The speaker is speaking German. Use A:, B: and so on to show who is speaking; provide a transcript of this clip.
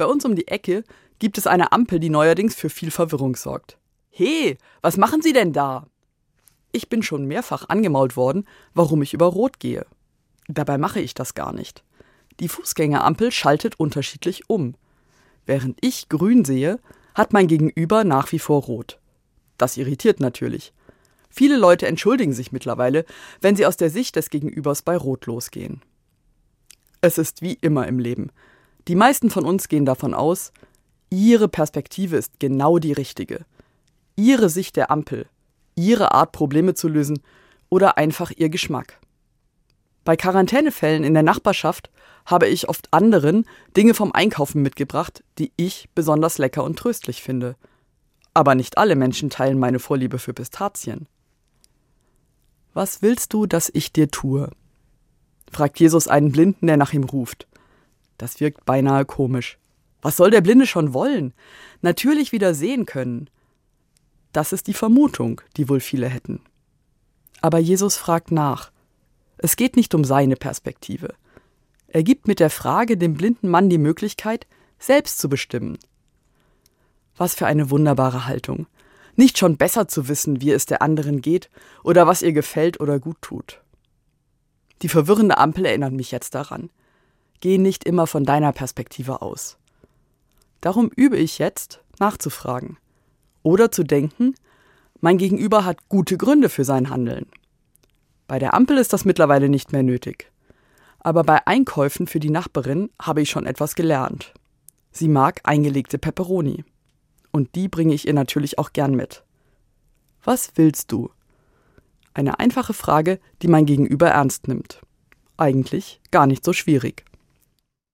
A: Bei uns um die Ecke gibt es eine Ampel, die neuerdings für viel Verwirrung sorgt. He, was machen Sie denn da? Ich bin schon mehrfach angemault worden, warum ich über Rot gehe. Dabei mache ich das gar nicht. Die Fußgängerampel schaltet unterschiedlich um. Während ich grün sehe, hat mein Gegenüber nach wie vor rot. Das irritiert natürlich. Viele Leute entschuldigen sich mittlerweile, wenn sie aus der Sicht des Gegenübers bei Rot losgehen. Es ist wie immer im Leben. Die meisten von uns gehen davon aus, ihre Perspektive ist genau die richtige. Ihre Sicht der Ampel, ihre Art, Probleme zu lösen oder einfach ihr Geschmack. Bei Quarantänefällen in der Nachbarschaft habe ich oft anderen Dinge vom Einkaufen mitgebracht, die ich besonders lecker und tröstlich finde. Aber nicht alle Menschen teilen meine Vorliebe für Pistazien. Was willst du, dass ich dir tue? fragt Jesus einen Blinden, der nach ihm ruft. Das wirkt beinahe komisch. Was soll der Blinde schon wollen? Natürlich wieder sehen können. Das ist die Vermutung, die wohl viele hätten. Aber Jesus fragt nach. Es geht nicht um seine Perspektive. Er gibt mit der Frage dem blinden Mann die Möglichkeit, selbst zu bestimmen. Was für eine wunderbare Haltung. Nicht schon besser zu wissen, wie es der anderen geht oder was ihr gefällt oder gut tut. Die verwirrende Ampel erinnert mich jetzt daran. Geh nicht immer von deiner Perspektive aus. Darum übe ich jetzt, nachzufragen. Oder zu denken, mein Gegenüber hat gute Gründe für sein Handeln. Bei der Ampel ist das mittlerweile nicht mehr nötig aber bei Einkäufen für die Nachbarin habe ich schon etwas gelernt. Sie mag eingelegte Peperoni. Und die bringe ich ihr natürlich auch gern mit. Was willst du? Eine einfache Frage, die mein Gegenüber ernst nimmt. Eigentlich gar nicht so schwierig.